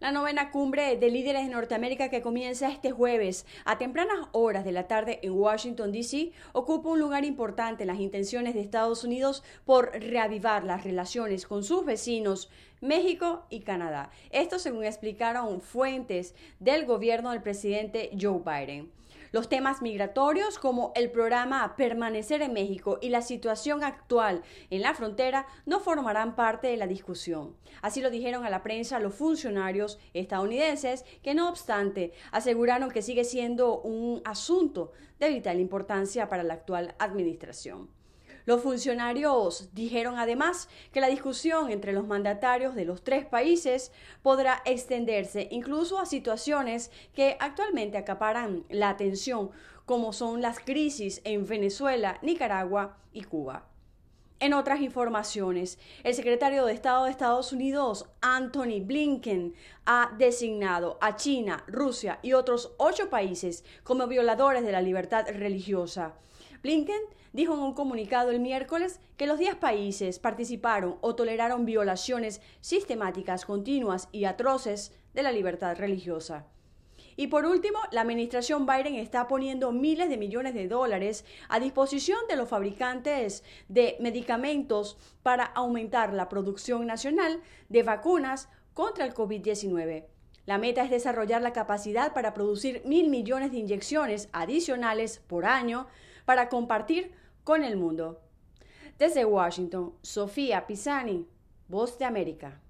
La novena cumbre de líderes de Norteamérica que comienza este jueves a tempranas horas de la tarde en Washington, D.C., ocupa un lugar importante en las intenciones de Estados Unidos por reavivar las relaciones con sus vecinos México y Canadá. Esto según explicaron fuentes del gobierno del presidente Joe Biden. Los temas migratorios como el programa Permanecer en México y la situación actual en la frontera no formarán parte de la discusión. Así lo dijeron a la prensa los funcionarios estadounidenses que no obstante aseguraron que sigue siendo un asunto de vital importancia para la actual administración. Los funcionarios dijeron además que la discusión entre los mandatarios de los tres países podrá extenderse incluso a situaciones que actualmente acaparan la atención, como son las crisis en Venezuela, Nicaragua y Cuba. En otras informaciones, el secretario de Estado de Estados Unidos, Anthony Blinken, ha designado a China, Rusia y otros ocho países como violadores de la libertad religiosa. Blinken dijo en un comunicado el miércoles que los 10 países participaron o toleraron violaciones sistemáticas, continuas y atroces de la libertad religiosa. Y por último, la administración Biden está poniendo miles de millones de dólares a disposición de los fabricantes de medicamentos para aumentar la producción nacional de vacunas contra el COVID-19. La meta es desarrollar la capacidad para producir mil millones de inyecciones adicionales por año para compartir con el mundo. Desde Washington, Sofía Pisani, Voz de América.